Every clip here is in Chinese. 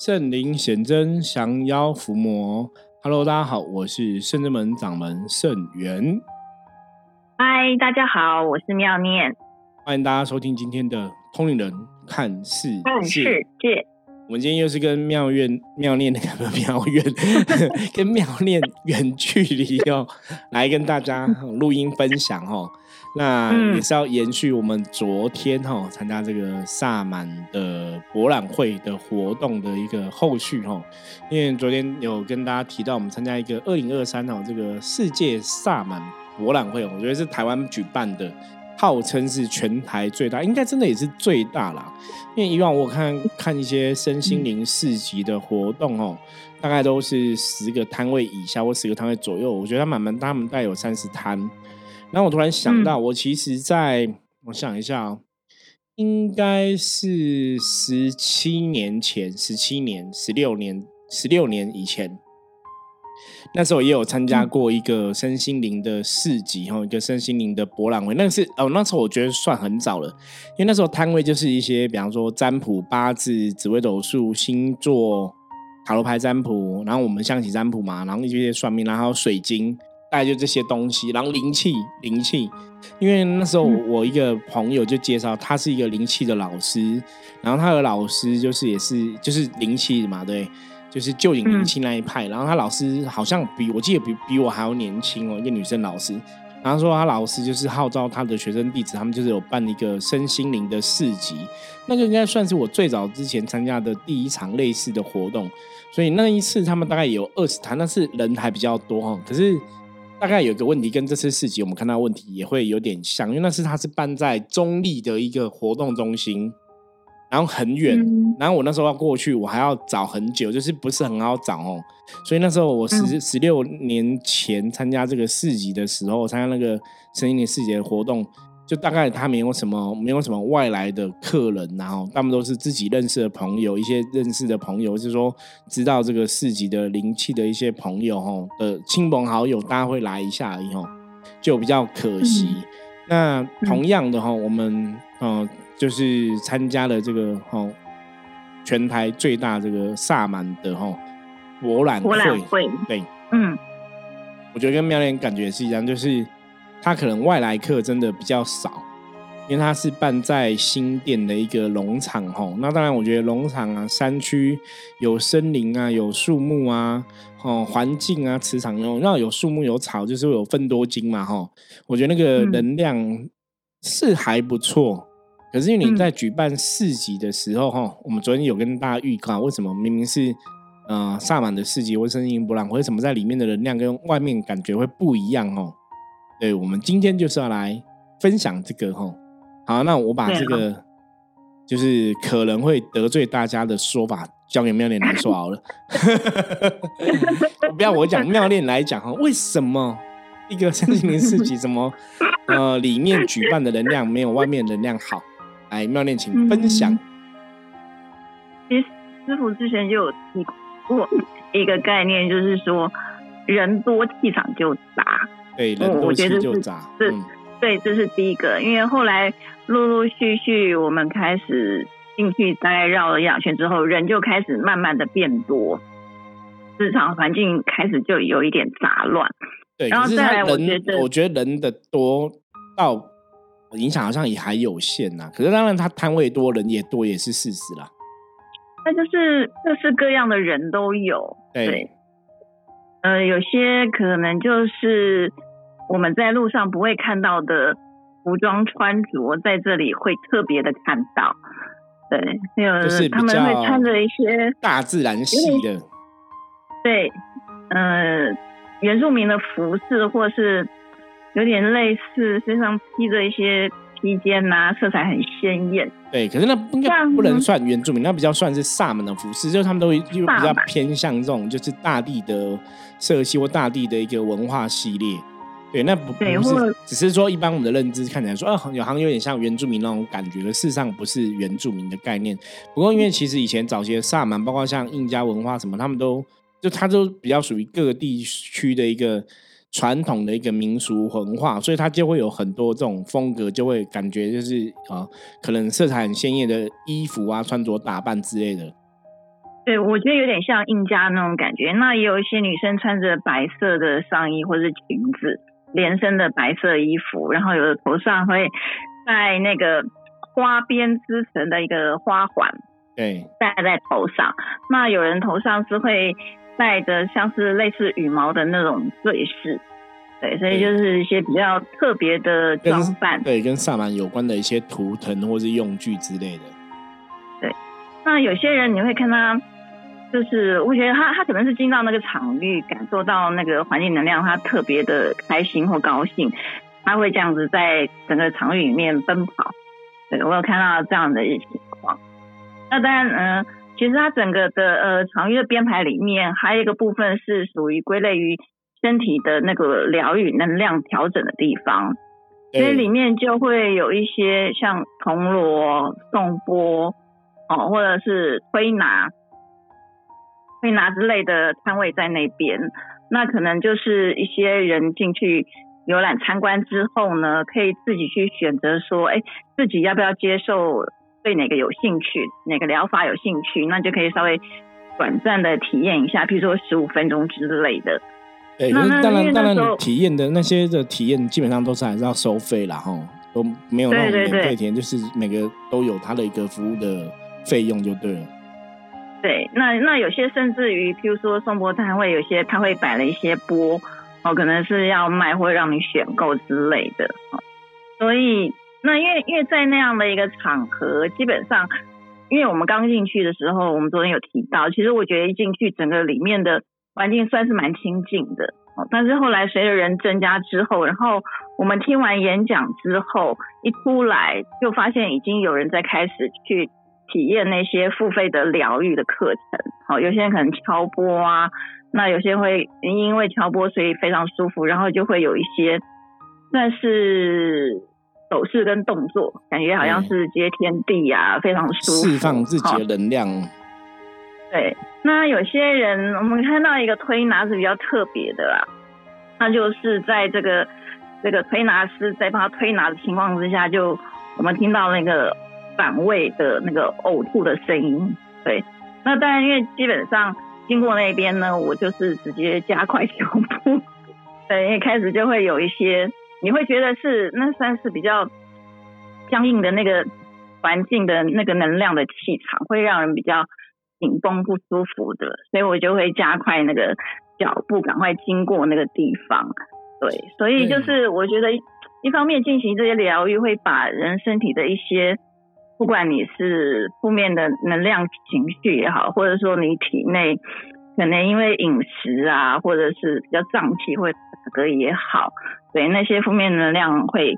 圣灵显真，降妖伏魔。Hello，大家好，我是圣真门掌门圣元。嗨，大家好，我是妙念。欢迎大家收听今天的通灵人看世界。我们今天又是跟妙院妙念 那个妙院，跟妙念远距离哦，来跟大家录音分享哦。那也是要延续我们昨天哈参加这个萨满的博览会的活动的一个后续哈。因为昨天有跟大家提到，我们参加一个二零二三哦这个世界萨满博览会，我觉得是台湾举办的。号称是全台最大，应该真的也是最大啦。因为以往我看看一些身心灵市集的活动哦，大概都是十个摊位以下或十个摊位左右。我觉得他满满，他们大概有三十摊。然后我突然想到，我其实在我想一下，应该是十七年前，十七年、十六年、十六年以前。那时候也有参加过一个身心灵的市集，哈，一个身心灵的博览会。那是哦，那时候我觉得算很早了，因为那时候摊位就是一些，比方说占卜、八字、紫微斗数、星座、塔罗牌占卜，然后我们象棋占卜嘛，然后一些算命，然后水晶，大概就这些东西。然后灵气，灵气，因为那时候我一个朋友就介绍，他是一个灵气的老师，然后他的老师就是也是就是灵气嘛，对。就是旧影灵气那一派，然后他老师好像比我记得比比我还要年轻哦，一个女生老师。然后说他老师就是号召他的学生弟子，他们就是有办一个身心灵的市集，那个应该算是我最早之前参加的第一场类似的活动。所以那一次他们大概有二十台，但是人还比较多哈。可是大概有个问题，跟这次市集我们看到问题也会有点像，因为那次它是办在中立的一个活动中心。然后很远，然后我那时候要过去，我还要找很久，就是不是很好找哦。所以那时候我十十六年前参加这个市集的时候，参加那个声音的市集的活动，就大概他没有什么没有什么外来的客人，然后他们都是自己认识的朋友，一些认识的朋友，就是说知道这个市集的灵气的一些朋友哈的亲朋好友，大家会来一下而已哈，就比较可惜。那同样的哈，我们嗯。就是参加了这个哈全台最大这个萨满的哈博览博览会，对，嗯，我觉得跟妙莲感觉是一样，就是他可能外来客真的比较少，因为它是办在新店的一个农场哈。那当然，我觉得农场啊、山区有森林啊、有树木啊、哦环境啊、磁场有，那有树木有草，就是有分多金嘛哈。我觉得那个能量是还不错。可是因为你在举办市集的时候，哈，我们昨天有跟大家预告，为什么明明是呃萨满的市集或声音博览会，为什么在里面的能量跟外面感觉会不一样？哦，对，我们今天就是要来分享这个，哈。好，那我把这个就是可能会得罪大家的说法交给妙恋来说好了。不要我讲，妙恋来讲哈，为什么一个三星零四级怎么呃里面举办的能量没有外面能量好？来，妙恋，请分享。其实师傅之前就有提过一个概念，就是说人多气场就杂。对，人多气就杂。是，对，这是第一个。因为后来陆陆续续我们开始进去，大概绕了一两圈之后，人就开始慢慢的变多，市场环境开始就有一点杂乱。对，然后再来，我觉得，我觉得人的多到。影响好像也还有限呐，可是当然他摊位多人也多也是事实啦。那就是各式各样的人都有，对，呃，有些可能就是我们在路上不会看到的服装穿着，在这里会特别的看到，对，还有他们会穿着一些大自然系的，对，呃，原住民的服饰或是。有点类似，身上披着一些披肩呐，色彩很鲜艳。对，可是那应该不能算原住民，那比较算是萨满的服饰，就是他们都就比较偏向这种，就是大地的色系或大地的一个文化系列。对，那不不是，只是说一般我们的认知看起来说，啊，有好像有点像原住民那种感觉，事实上不是原住民的概念。不过因为其实以前早些萨满，包括像印加文化什么，他们都就它都比较属于各个地区的一个。传统的一个民俗文化，所以它就会有很多这种风格，就会感觉就是啊，可能色彩很鲜艳的衣服啊，穿着打扮之类的。对，我觉得有点像印加那种感觉。那也有一些女生穿着白色的上衣或者是裙子，连身的白色衣服，然后有的头上会戴那个花边织成的一个花环，对，戴在头上。那有人头上是会戴着像是类似羽毛的那种坠饰，对，所以就是一些比较特别的装扮，对，跟萨满有关的一些图腾或是用具之类的。对，那有些人你会看他。就是我觉得他他可能是进到那个场域，感受到那个环境能量，他特别的开心或高兴，他会这样子在整个场域里面奔跑。对我有看到这样的一情况。那当然，嗯，其实它整个的呃场域的编排里面，还有一个部分是属于归类于身体的那个疗愈能量调整的地方，所以里面就会有一些像铜锣、颂钵哦，或者是推拿。会拿之类的摊位在那边，那可能就是一些人进去游览参观之后呢，可以自己去选择说，哎，自己要不要接受，对哪个有兴趣，哪个疗法有兴趣，那就可以稍微短暂的体验一下，比如说十五分钟之类的。对，当然当然，体验的那些的体验基本上都是还是要收费啦，哈，都没有那种免费体验，就是每个都有它的一个服务的费用就对了。对，那那有些甚至于，譬如说送波摊会有些他会摆了一些波，哦，可能是要卖或让你选购之类的，所以那因为因为在那样的一个场合，基本上，因为我们刚进去的时候，我们昨天有提到，其实我觉得一进去整个里面的环境算是蛮清静的，哦，但是后来随着人增加之后，然后我们听完演讲之后，一出来就发现已经有人在开始去。体验那些付费的疗愈的课程，好，有些人可能敲波啊，那有些会因为敲波所以非常舒服，然后就会有一些算是手势跟动作，感觉好像是接天地啊，非常舒服，释放自己的能量。对，那有些人我们看到一个推拿是比较特别的啦，那就是在这个这个推拿师在帮他推拿的情况之下，就我们听到那个。反胃的那个呕吐的声音，对，那当然，因为基本上经过那边呢，我就是直接加快脚步，对，因为开始就会有一些，你会觉得是那算是比较僵硬的那个环境的那个能量的气场，会让人比较紧绷不舒服的，所以我就会加快那个脚步，赶快经过那个地方，对，所以就是我觉得一方面进行这些疗愈，会把人身体的一些。不管你是负面的能量情绪也好，或者说你体内可能因为饮食啊，或者是比较胀气或者打嗝也好，对那些负面能量会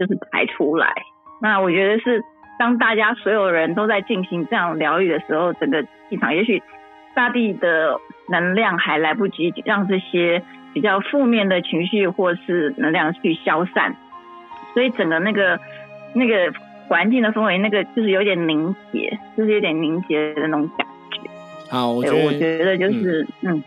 就是排出来。那我觉得是当大家所有人都在进行这样疗愈的时候，整个气场也许大地的能量还来不及让这些比较负面的情绪或是能量去消散，所以整个那个那个。环境的氛围，那个就是有点凝结，就是有点凝结的那种感觉。好，我觉得，我觉得就是，嗯，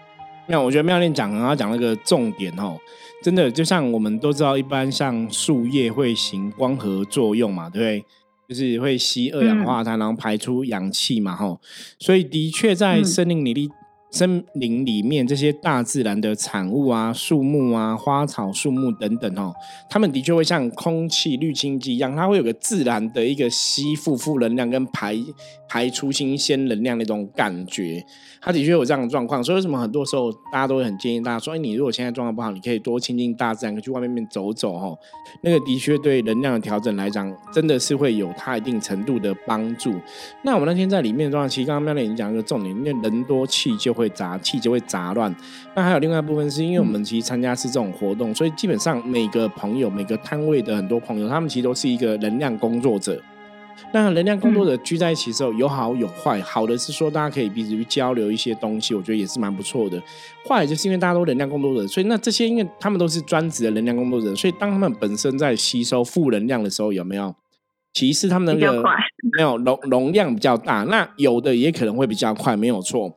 那我觉得妙念讲，刚刚讲那个重点哦，真的就像我们都知道，一般像树叶会行光合作用嘛，对不对？就是会吸二氧化碳，然后排出氧气嘛，吼。所以的确在森林里。森林里面这些大自然的产物啊，树木啊，花草树木等等哦，它们的确会像空气滤清机一样，它会有个自然的一个吸附负能量跟排排出新鲜能量那种感觉。他的确有这样的状况，所以为什么很多时候大家都会很建议大家说，哎，你如果现在状况不好，你可以多亲近大自然，可去外面面走走哦。那个的确对能量的调整来讲，真的是会有它一定程度的帮助。那我们那天在里面的状况，其实刚刚妙丽已经讲一个重点，因为人多气就会杂，气就会杂乱。那还有另外一部分是因为我们其实参加是这种活动，所以基本上每个朋友、每个摊位的很多朋友，他们其实都是一个能量工作者。那能量工作者聚在一起的时候，有好有坏。好的是说大家可以彼此去交流一些东西，我觉得也是蛮不错的。坏就是因为大家都能量工作者，所以那这些因为他们都是专职的能量工作者，所以当他们本身在吸收负能量的时候，有没有？其实他们那个没有容容量比较大，那有的也可能会比较快，没有错。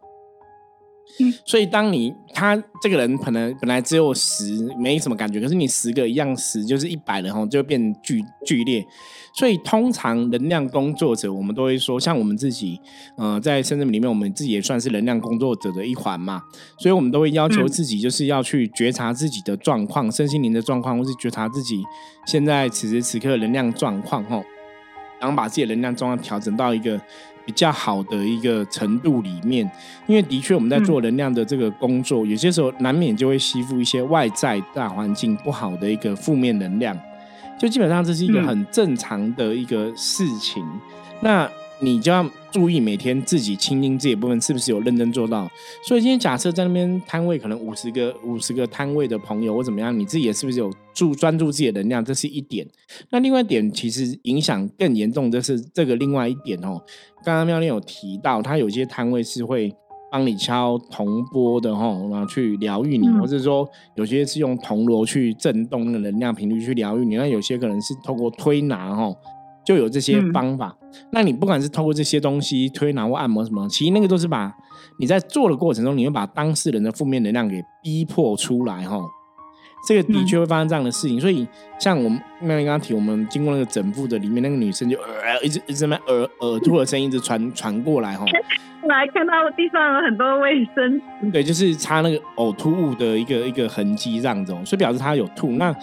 所以当你他这个人可能本来只有十没什么感觉，可是你十个一样十就是一百人哈，就变剧剧烈。所以通常能量工作者，我们都会说，像我们自己，呃，在深圳里面，我们自己也算是能量工作者的一环嘛。所以我们都会要求自己，就是要去觉察自己的状况、身心灵的状况，或是觉察自己现在此时此刻能量状况，吼，然后把自己的能量状况调整到一个。比较好的一个程度里面，因为的确我们在做能量的这个工作，有些时候难免就会吸附一些外在大环境不好的一个负面能量，就基本上这是一个很正常的一个事情。那你就要注意每天自己清净这一部分是不是有认真做到。所以今天假设在那边摊位可能五十个五十个摊位的朋友或怎么样，你自己也是不是有注专注自己的能量？这是一点。那另外一点其实影响更严重，就是这个另外一点哦。刚刚妙丽有提到，他有些摊位是会帮你敲铜钵的哈，然后去疗愈你，或者说有些是用铜锣去震动那个能量频率去疗愈你。那有些可能是透过推拿哈。就有这些方法，那你不管是透过这些东西推拿或按摩什么，其实那个都是把你在做的过程中，你会把当事人的负面能量给逼迫出来哈。这个的确会发生这样的事情，所以像我们妙玲刚刚提，我们经过那个整部的里面，那个女生就呃一直一直在耳耳吐的声音一直传传过来哈。来看到地上有很多卫生纸，对，就是擦那个呕吐物的一个一个痕迹这样子，所以表示她有吐那。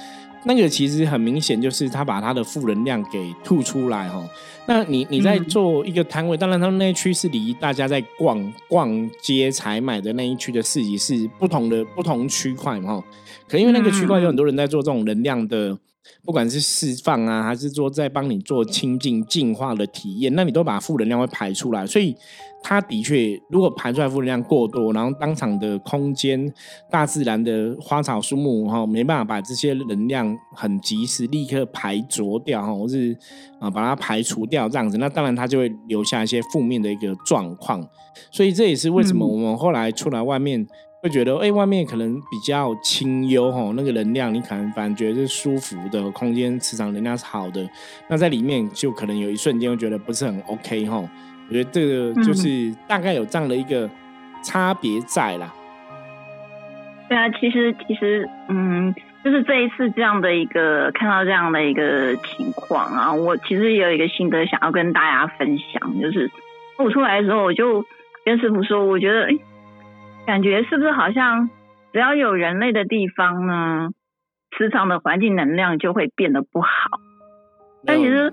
那个其实很明显，就是他把他的负能量给吐出来哈。那你你在做一个摊位，当然他们那一区是离大家在逛逛街采买的那一区的市集是不同的不同区块嘛。可因为那个区块有很多人在做这种能量的，不管是释放啊，还是说在帮你做清净净化的体验，那你都把负能量会排出来，所以。它的确，如果排出来负能量过多，然后当场的空间、大自然的花草树木哈，没办法把这些能量很及时立刻排浊掉哈，或是啊把它排除掉这样子，那当然它就会留下一些负面的一个状况。所以这也是为什么我们后来出来外面会觉得，哎，外面可能比较清幽哈，那个能量你可能反而觉得是舒服的空间，磁场能量是好的，那在里面就可能有一瞬间会觉得不是很 OK 哈。我觉得这个就是大概有这样的一个差别在啦。对啊，其实其实嗯，就是这一次这样的一个看到这样的一个情况啊，我其实也有一个心得想要跟大家分享，就是我出来的时候，我就跟师傅说，我觉得哎，感觉是不是好像只要有人类的地方呢，磁场的环境能量就会变得不好。但其实。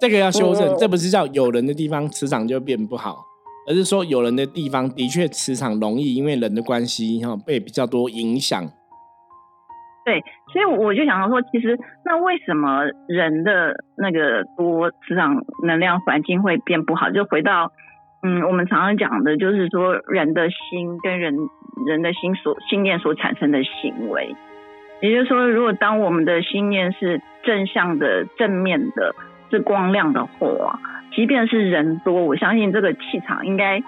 这个要修正，这不是叫有人的地方磁场就变不好，而是说有人的地方的确磁场容易因为人的关系哈被比较多影响。对，所以我就想到说，其实那为什么人的那个多磁场能量环境会变不好？就回到嗯，我们常常讲的就是说人的心跟人人的心所信念所产生的行为，也就是说，如果当我们的心念是正向的、正面的。是光亮的火，即便是人多，我相信这个气场应该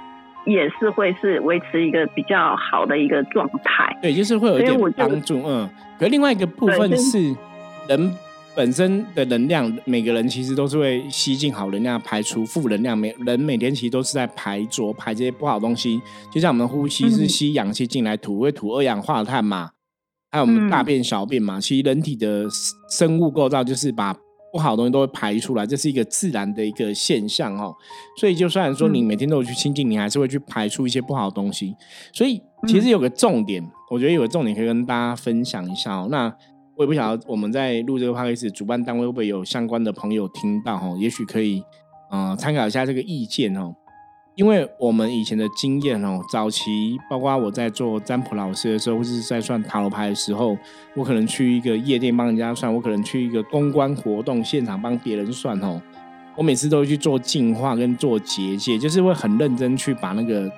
也是会是维持一个比较好的一个状态。对，就是会有一点帮助。嗯，可另外一个部分是人本身的能量，每个人其实都是会吸进好能量，排出负能量。每人每天其实都是在排浊排这些不好东西。就像我们呼吸是吸氧气进来，吐会吐二氧化碳嘛，还有我们大便小便嘛。其实人体的生物构造就是把。不好的东西都会排出来，这是一个自然的一个现象哦。所以就算说你每天都有去清净，你还是会去排出一些不好的东西。所以其实有个重点，我觉得有个重点可以跟大家分享一下哦。那我也不晓得我们在录这个 p o d 主办单位会不会有相关的朋友听到哦？也许可以嗯参考一下这个意见哦。因为我们以前的经验哦，早期包括我在做占卜老师的时候，或者是在算塔罗牌的时候，我可能去一个夜店帮人家算，我可能去一个公关活动现场帮别人算哦，我每次都会去做净化跟做结界，就是会很认真去把那个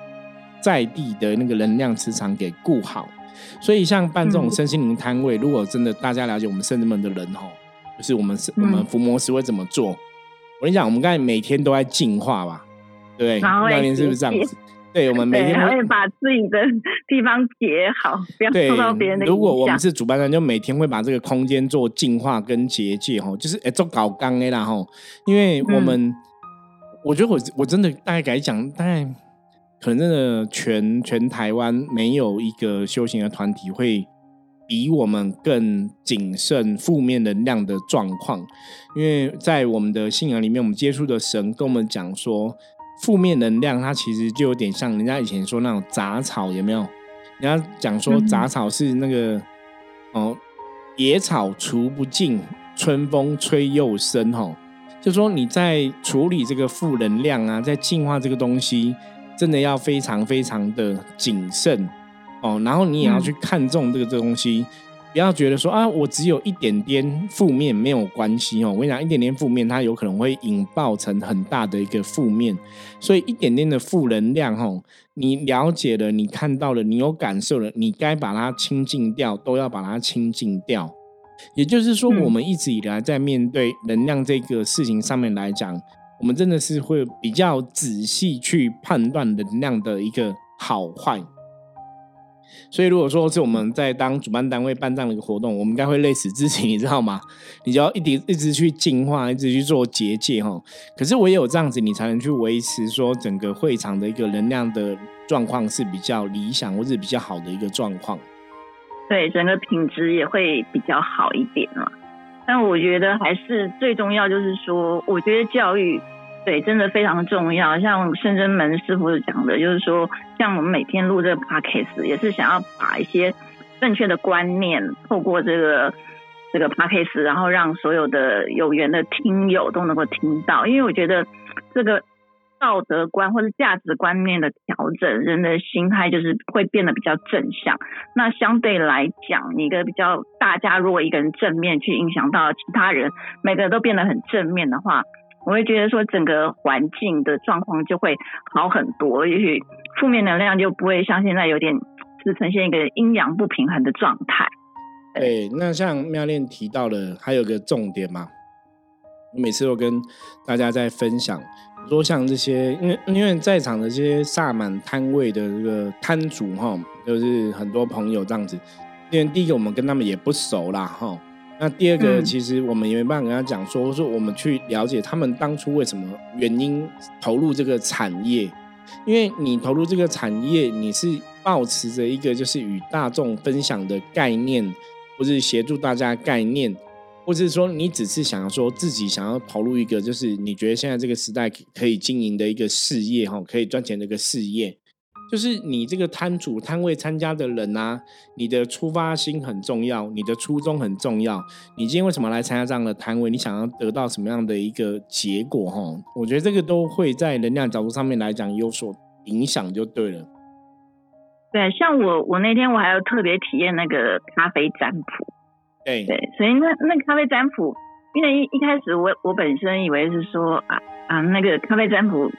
在地的那个能量磁场给顾好。所以像办这种身心灵摊位，如果真的大家了解我们圣人们的人哦，就是我们我们伏魔师会怎么做？我跟你讲，我们刚才每天都在净化吧。对，那年是不是这样子？对，我们每天会把自己的地方结好，不要受到别人的如果我们是主办人，就每天会把这个空间做净化跟结界哈，就是哎做搞刚的啦哈。因为我们，我觉得我我真的大概改讲，大概可能真的全全台湾没有一个修行的团体会比我们更谨慎负面能量的状况，因为在我们的信仰里面，我们接触的神跟我们讲说，负面能量它其实就有点像人家以前说那种杂草，有没有？人家讲说杂草是那个哦，野草除不尽，春风吹又生，吼，就说你在处理这个负能量啊，在净化这个东西。真的要非常非常的谨慎哦，然后你也要去看重这个这东西，不要觉得说啊，我只有一点点负面没有关系哦。我跟你讲，一点点负面它有可能会引爆成很大的一个负面，所以一点点的负能量哦，你了解了，你看到了，你有感受了，你该把它清净掉，都要把它清净掉。也就是说，我们一直以来在面对能量这个事情上面来讲。我们真的是会比较仔细去判断能量的一个好坏，所以如果说是我们在当主办单位办这样的一个活动，我们应该会累死自己，你知道吗？你就要一直一直去净化，一直去做结界哈。可是唯有这样子，你才能去维持说整个会场的一个能量的状况是比较理想或者比较好的一个状况。对，整个品质也会比较好一点嘛。但我觉得还是最重要，就是说，我觉得教育。对，真的非常重要。像深圳门师傅讲的，就是说，像我们每天录这个 podcast，也是想要把一些正确的观念透过这个这个 podcast，然后让所有的有缘的听友都能够听到。因为我觉得这个道德观或者价值观念的调整，人的心态就是会变得比较正向。那相对来讲，一个比较大家如果一个人正面去影响到其他人，每个人都变得很正面的话。我会觉得说，整个环境的状况就会好很多，也许负面能量就不会像现在有点是呈现一个阴阳不平衡的状态。对，那像妙恋提到了，还有个重点嘛，我每次都跟大家在分享，说像这些，因为因为在场的这些萨满摊位的这个摊主哈，就是很多朋友这样子，因为第一个我们跟他们也不熟啦哈。那第二个，其实我们也没办法跟他讲说，说我们去了解他们当初为什么原因投入这个产业，因为你投入这个产业，你是保持着一个就是与大众分享的概念，或是协助大家概念，或是说你只是想要说自己想要投入一个就是你觉得现在这个时代可以经营的一个事业哈，可以赚钱的一个事业。就是你这个摊主摊位参加的人啊，你的出发心很重要，你的初衷很重要。你今天为什么来参加这样的摊位？你想要得到什么样的一个结果？哈，我觉得这个都会在能量角度上面来讲有所影响，就对了。对，像我我那天我还要特别体验那个咖啡占卜。对对，所以那那咖啡占卜，因为一一开始我我本身以为是说啊啊那个咖啡占卜，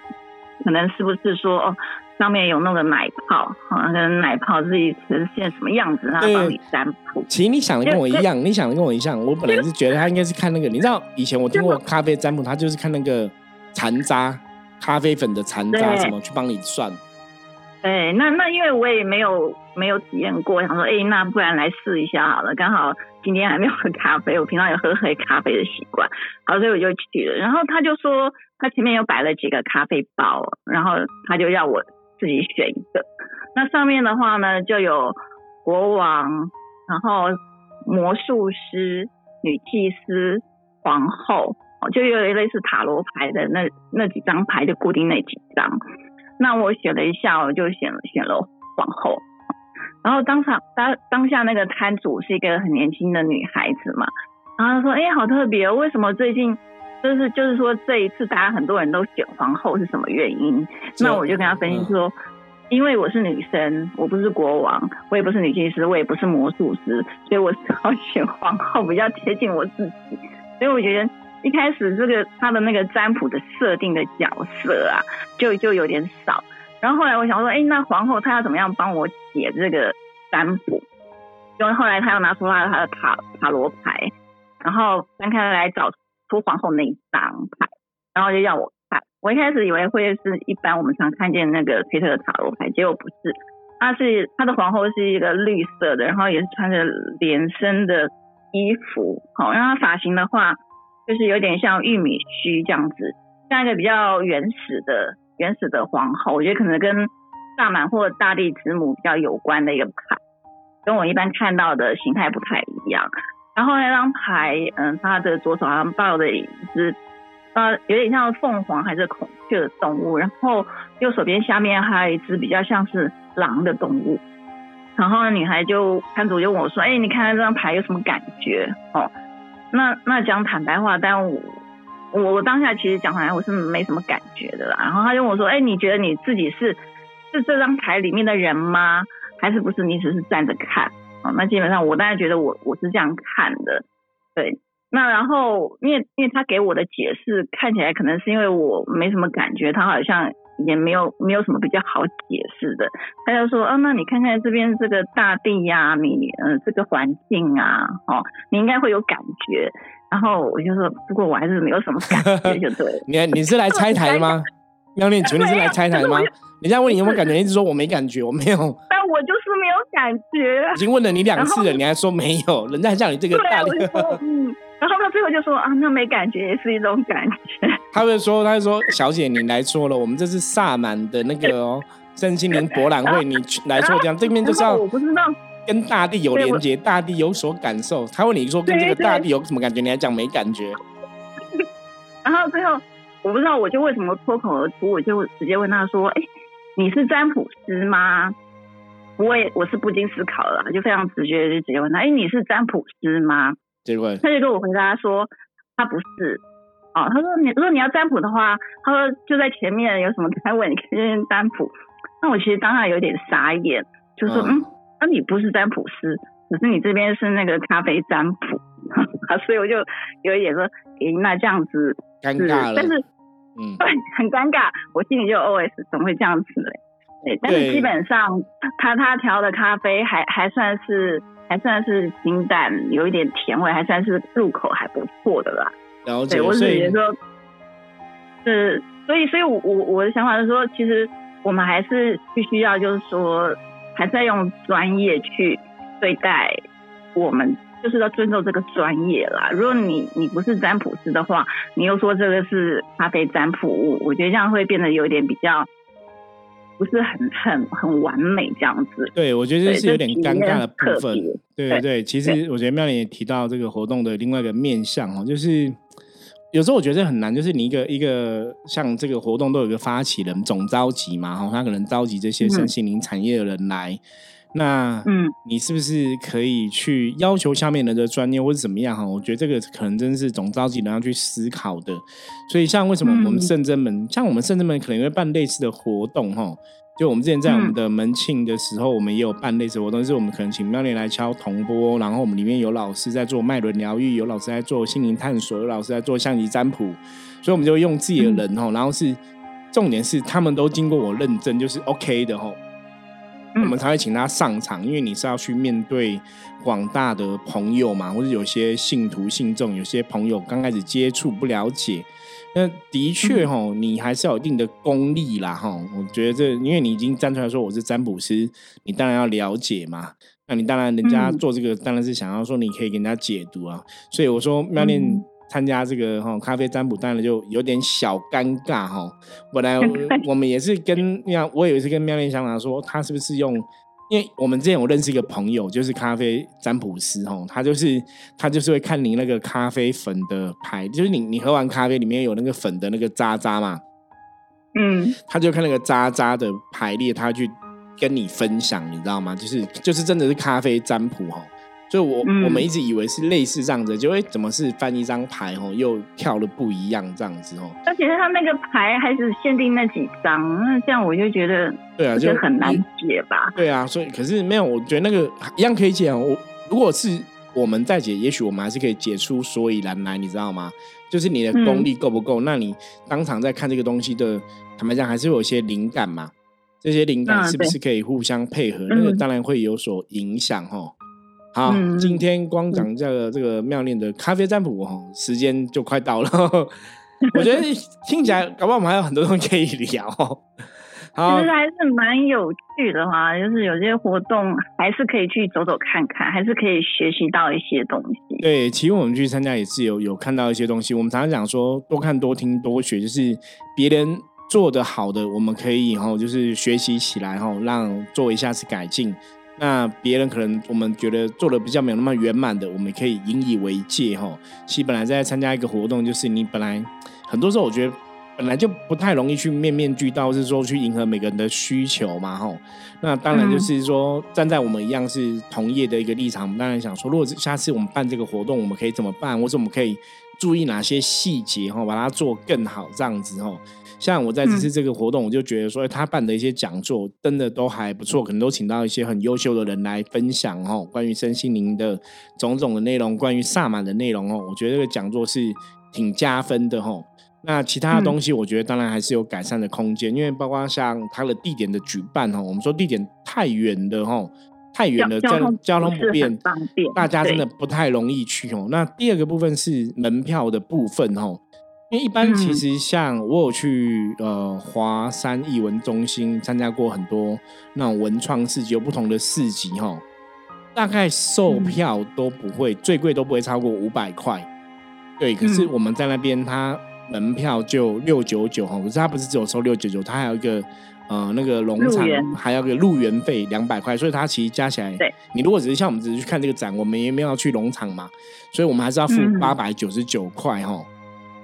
可能是不是说哦。上面有那个奶泡，啊，那个奶泡自己呈现什么样子，然后帮你占卜。其实你想的跟我一样，你想的跟我一样。我本来是觉得他应该是看那个，你知道以前我听过咖啡占卜，他就是看那个残渣、咖啡粉的残渣什么去帮你算。对，那那因为我也没有没有体验过，想说，哎，那不然来试一下好了。刚好今天还没有喝咖啡，我平常有喝黑咖啡的习惯，好，所以我就去了。然后他就说，他前面又摆了几个咖啡包，然后他就要我。自己选一个，那上面的话呢，就有国王，然后魔术师、女祭司、皇后，就有类似塔罗牌的那那几张牌，就固定那几张。那我选了一下，我就选了选了皇后。然后当场当当下那个摊主是一个很年轻的女孩子嘛，然后她说：“哎，好特别，为什么最近？”就是就是说这一次大家很多人都选皇后是什么原因？那我就跟他分析说，因为我是女生，我不是国王，我也不是女祭司，我也不是魔术师，所以我只好选皇后比较贴近我自己。所以我觉得一开始这个他的那个占卜的设定的角色啊，就就有点少。然后后来我想说，哎，那皇后她要怎么样帮我解这个占卜？因为后来他又拿出他他的塔塔罗牌，然后翻开来找。出皇后那一张牌，然后就要我看。我一开始以为会是一般我们常看见那个推特的塔罗牌，结果不是。它是它的皇后是一个绿色的，然后也是穿着连身的衣服。好，然后发型的话，就是有点像玉米须这样子，像一个比较原始的原始的皇后。我觉得可能跟萨满或大地之母比较有关的一个牌，跟我一般看到的形态不太一样。然后那张牌，嗯，他的左手好像抱着一只，呃，有点像凤凰还是孔雀的动物，然后右手边下面还有一只比较像是狼的动物。然后女孩就摊主就问我说：“哎，你看这张牌有什么感觉？”哦，那那讲坦白话，但我我当下其实讲坦白我是没什么感觉的啦。然后他就问我说：“哎，你觉得你自己是是这张牌里面的人吗？还是不是？你只是站着看？”哦，那基本上我大概觉得我我是这样看的，对。那然后因为因为他给我的解释看起来可能是因为我没什么感觉，他好像。也没有没有什么比较好解释的，他就说，啊，那你看看这边这个大地呀，你嗯这个环境啊，哦，你应该会有感觉。然后我就说，不过我还是没有什么感觉，就对。你你是来拆台吗？妙念，请问你是来拆台吗？人家问你有没有感觉，一直说我没感觉，我没有。但我就感觉。已经问了你两次了，你还说没有？人家叫你这个大地。嗯。然后他最后就说啊，那没感觉也是一种感觉。他会说，他会说，小姐你来错了，我们这是萨满的那个哦，身心灵博览会，你来错这样，这边就是要我不知道跟大地有连接，大地有所感受。他问你说跟这个大地有什么感觉，你还讲没感觉。然后最后我不知道，我就为什么脱口而出，我就直接问他说：“哎，你是占卜师吗？”我也我是不经思考了，就非常直觉就直接问他：“哎，你是占卜师吗？”结果他就跟我回答说，他不是，哦，他说你如果你要占卜的话，他说就在前面有什么单位你可以先占卜。那我其实当下有点傻眼，就说嗯，那你不是占卜师，可是你这边是那个咖啡占卜，所以我就有一点说，诶，那这样子尴尬了，但是嗯，很尴尬，我心里就 OS 怎么会这样子嘞？对，但是基本上他他调的咖啡还还算是。还算是清淡，有一点甜味，还算是入口还不错的啦。了解，我是觉得说，是，所以，所以我我我的想法是说，其实我们还是必须要，就是说，还是要用专业去对待我们，就是要尊重这个专业啦。如果你你不是占卜师的话，你又说这个是咖啡占卜物，我觉得这样会变得有点比较。不是很很很完美这样子，对我觉得这是有点尴尬的部分。对对对，其实我觉得妙玲也提到这个活动的另外一个面向哦，就是有时候我觉得很难，就是你一个一个像这个活动都有一个发起人总召集嘛，哈，他可能召集这些身心灵产业的人来。那嗯，你是不是可以去要求下面人的专业或者怎么样哈？我觉得这个可能真是总召集人要去思考的。所以像为什么我们圣真门，像我们圣真门可能会办类似的活动哈？就我们之前在我们的门庆的时候，我们也有办类似活动，就是我们可能请妙莲来敲铜钵，然后我们里面有老师在做脉轮疗愈，有老师在做心灵探索，有老师在做象棋占卜，所以我们就用自己的人哈，然后是重点是他们都经过我认证，就是 OK 的哈。我们才会请他上场，因为你是要去面对广大的朋友嘛，或者有些信徒信众，有些朋友刚开始接触不了解，那的确哈，你还是要有一定的功力啦哈。我觉得这，因为你已经站出来说我是占卜师，你当然要了解嘛。那你当然人家做这个当然是想要说你可以给人家解读啊。所以我说妙念。参加这个哈咖啡占卜，当然就有点小尴尬哈。本来我 们也是跟妙，我有一次跟妙莲香长说，他是不是用？因为我们之前我认识一个朋友，就是咖啡占卜师哈，他就是他就是会看你那个咖啡粉的牌，就是你你喝完咖啡里面有那个粉的那个渣渣嘛，嗯，他就看那个渣渣的排列，他去跟你分享，你知道吗？就是就是真的是咖啡占卜哈。所以，我我们一直以为是类似这样子，就会怎么是翻一张牌哦，又跳的不一样这样子哦。而且他那个牌还是限定那几张，那这样我就觉得，对啊，就很难解吧。对啊，所以可是没有，我觉得那个一样可以解。我如果是我们在解，也许我们还是可以解出所以然来，你知道吗？就是你的功力够不够？那你当场在看这个东西的，坦白讲，还是有一些灵感嘛。这些灵感是不是可以互相配合？那个当然会有所影响哦。好，今天光讲这个这个妙念的咖啡占卜哈，时间就快到了。我觉得听起来，搞不好我们还有很多东西可以聊。好，其实还是蛮有趣的哈，就是有些活动还是可以去走走看看，还是可以学习到一些东西。对，其实我们去参加也是有有看到一些东西。我们常常讲说，多看多听多学，就是别人做的好的，我们可以哈，就是学习起来哈，让做一下次改进。那别人可能我们觉得做的比较没有那么圆满的，我们可以引以为戒哈。其实本来在参加一个活动，就是你本来很多时候我觉得本来就不太容易去面面俱到，是说去迎合每个人的需求嘛哈。那当然就是说站在我们一样是同业的一个立场，当然想说，如果下次我们办这个活动，我们可以怎么办，或者我们可以注意哪些细节哈，把它做更好这样子哈。像我在这次这个活动，我就觉得说，他办的一些讲座真的都还不错，可能都请到一些很优秀的人来分享哦，关于身心灵的种种的内容，关于萨满的内容哦，我觉得这个讲座是挺加分的哈。那其他的东西，我觉得当然还是有改善的空间，因为包括像它的地点的举办哈，我们说地点太远的哈，太远了，交交通不便，大家真的不太容易去哦。那第二个部分是门票的部分哈。因为一般其实像我有去呃华山艺文中心参加过很多那种文创市集，有不同的市集哈，大概售票都不会最贵都不会超过五百块，对。可是我们在那边，它门票就六九九哈，可是它不是只有收六九九，它还有一个呃那个农场还有个入园费两百块，所以它其实加起来，你如果只是像我们只是去看这个展，我们也没有去农场嘛，所以我们还是要付八百九十九块哈。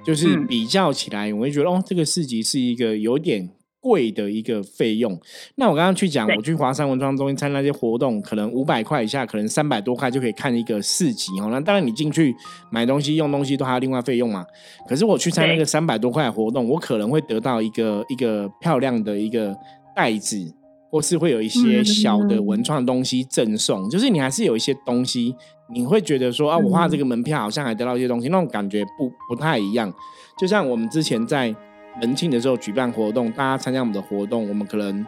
就是比较起来，我会觉得哦，这个市集是一个有点贵的一个费用。那我刚刚去讲，我去华山文创中心参加那些活动，可能五百块以下，可能三百多块就可以看一个市集哦。那当然，你进去买东西、用东西都还要另外费用嘛。可是我去参加那个三百多块活动，我可能会得到一个一个漂亮的一个袋子。或是会有一些小的文创东西赠送，就是你还是有一些东西，你会觉得说啊，我花这个门票好像还得到一些东西，那种感觉不不太一样。就像我们之前在门庆的时候举办活动，大家参加我们的活动，我们可能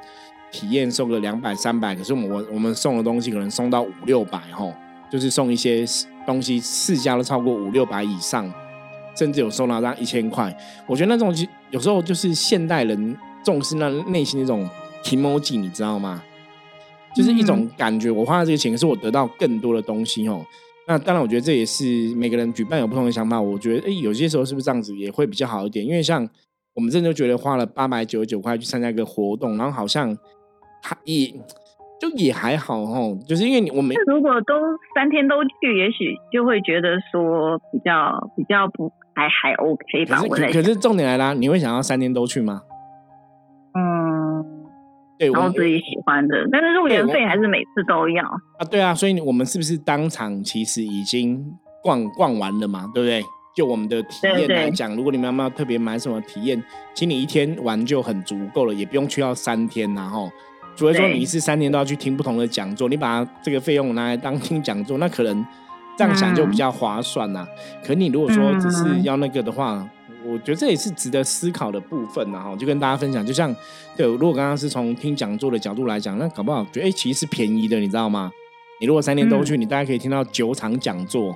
体验送个两百三百，可是我们我们送的东西可能送到五六百哈，就是送一些东西，市价都超过五六百以上，甚至有送到让一千块。我觉得那种有时候就是现代人重视那内心那种。emoji，你知道吗？就是一种感觉，我花了这个钱，可是我得到更多的东西哦。那当然，我觉得这也是每个人举办有不同的想法。我觉得，哎，有些时候是不是这样子也会比较好一点？因为像我们真的觉得花了八百九十九块去参加一个活动，然后好像还也就也还好哦。就是因为你我们如果都三天都去，也许就会觉得说比较比较不还还 OK 吧。可是可是重点来啦，你会想要三天都去吗？然后自己喜欢的，但是入园费还是每次都要啊。对啊，所以我们是不是当场其实已经逛逛完了嘛？对不对？就我们的体验来讲，如果你们要特别买什么体验，请你一天玩就很足够了，也不用去到三天然后，除非说你一次三天都要去听不同的讲座，你把这个费用拿来当听讲座，那可能这样想就比较划算呐。可你如果说只是要那个的话，我觉得这也是值得思考的部分然后就跟大家分享。就像，对，如果刚刚是从听讲座的角度来讲，那搞不好觉得哎，其实是便宜的，你知道吗？你如果三天都去，你大概可以听到九场讲座，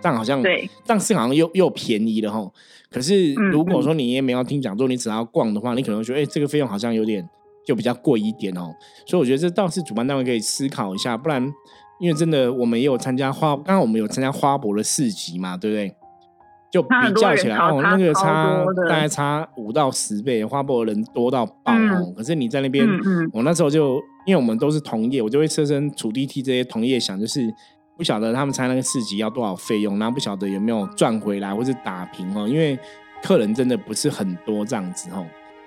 这样好像对，这样是好像又又便宜了哈。可是如果说你也没有听讲座，你只要逛的话，你可能觉得哎，这个费用好像有点就比较贵一点哦。所以我觉得这倒是主办单位可以思考一下，不然因为真的我们也有参加花，刚刚我们有参加花博的市集嘛，对不对？就比较起来哦，那个差大概差五到十倍，花博人多到爆哦。可是你在那边，我那时候就因为我们都是同业，我就会设身处地替这些同业想，就是不晓得他们参那个市集要多少费用，然后不晓得有没有赚回来或是打平哦。因为客人真的不是很多这样子哦。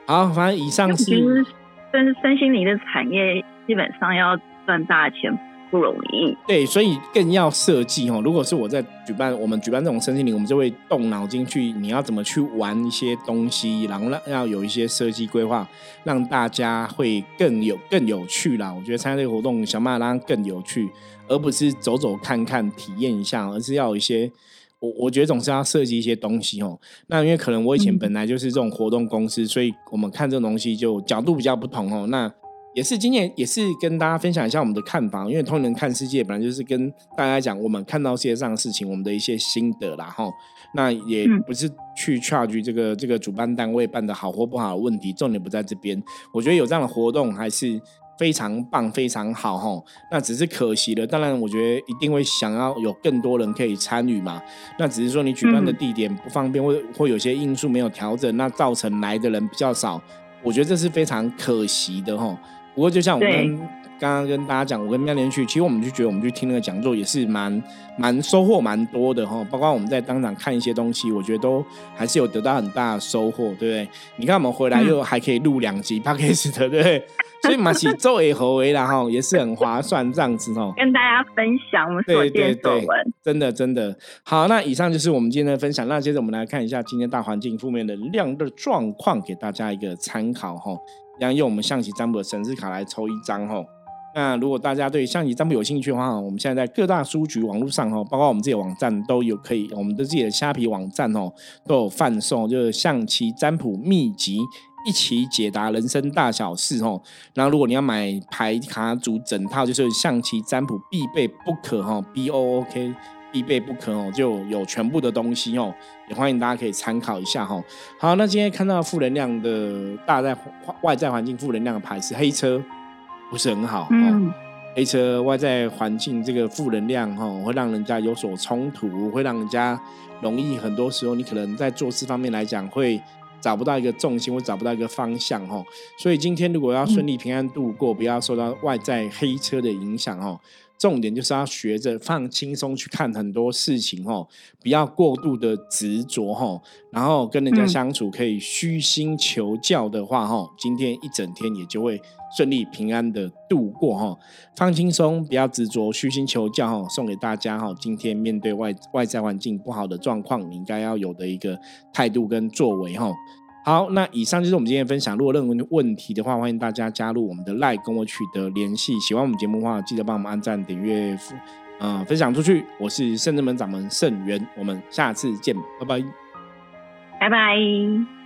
好，反正以上是身身心灵的产业，基本上要赚大钱。不容易，对，所以更要设计哦。如果是我在举办，我们举办这种身心灵，我们就会动脑筋去，你要怎么去玩一些东西，然后让要有一些设计规划，让大家会更有更有趣啦。我觉得参加这个活动，想办法让它更有趣，而不是走走看看体验一下，而是要有一些，我我觉得总是要设计一些东西哦。那因为可能我以前本来就是这种活动公司，所以我们看这种东西就角度比较不同哦。那也是今年，也是跟大家分享一下我们的看法，因为通人看世界本来就是跟大家讲我们看到世界上的事情，我们的一些心得啦，哈。那也不是去 charge 这个这个主办单位办的好或不好的问题，重点不在这边。我觉得有这样的活动还是非常棒、非常好，哈。那只是可惜了，当然我觉得一定会想要有更多人可以参与嘛。那只是说你举办的地点不方便，或或有些因素没有调整，那造成来的人比较少。我觉得这是非常可惜的哈。不过就像我们刚刚跟大家讲，我跟妙莲去，其实我们就觉得我们去听那个讲座也是蛮蛮收获蛮多的哈。包括我们在当场看一些东西，我觉得都还是有得到很大的收获，对不对？你看我们回来又还可以录两集 p o d c a 的，对不对？所以马是周也何为然后也是很划算这样子哦。跟大家分享我们所见所闻，真的真的好。那以上就是我们今天的分享。那接着我们来看一下今天大环境负面的量的状况，给大家一个参考哈。一样用我们象棋占卜的神字卡来抽一张哈。那如果大家对象棋占卜有兴趣的话，我们现在在各大书局、网络上哈，包括我们自己的网站都有可以，我们的自己的虾皮网站哦都有贩售，就是象棋占卜秘籍。一起解答人生大小事哦。然后如果你要买牌卡组整套，就是象棋占卜必备不可哈，B O O K 必备不可哦，就有全部的东西哦，也欢迎大家可以参考一下哈。好，那今天看到负能量的大在外在环境负能量的牌是黑车，不是很好哦。黑车外在环境这个负能量哈，会让人家有所冲突，会让人家容易很多时候你可能在做事方面来讲会。找不到一个重心，或找不到一个方向，哦。所以今天如果要顺利平安度过，不要受到外在黑车的影响，哈。重点就是要学着放轻松去看很多事情，哦。不要过度的执着，哦。然后跟人家相处可以虚心求教的话，哈。今天一整天也就会顺利平安的度过，哦。放轻松，不要执着，虚心求教，哈。送给大家，哈。今天面对外外在环境不好的状况，你应该要有的一个态度跟作为，哈。好，那以上就是我们今天的分享。如果任何问题的话，欢迎大家加入我们的 Line 跟我取得联系。喜欢我们节目的话，记得帮我们按赞、订阅、呃分享出去。我是圣智门掌门圣元，我们下次见，拜拜，拜拜。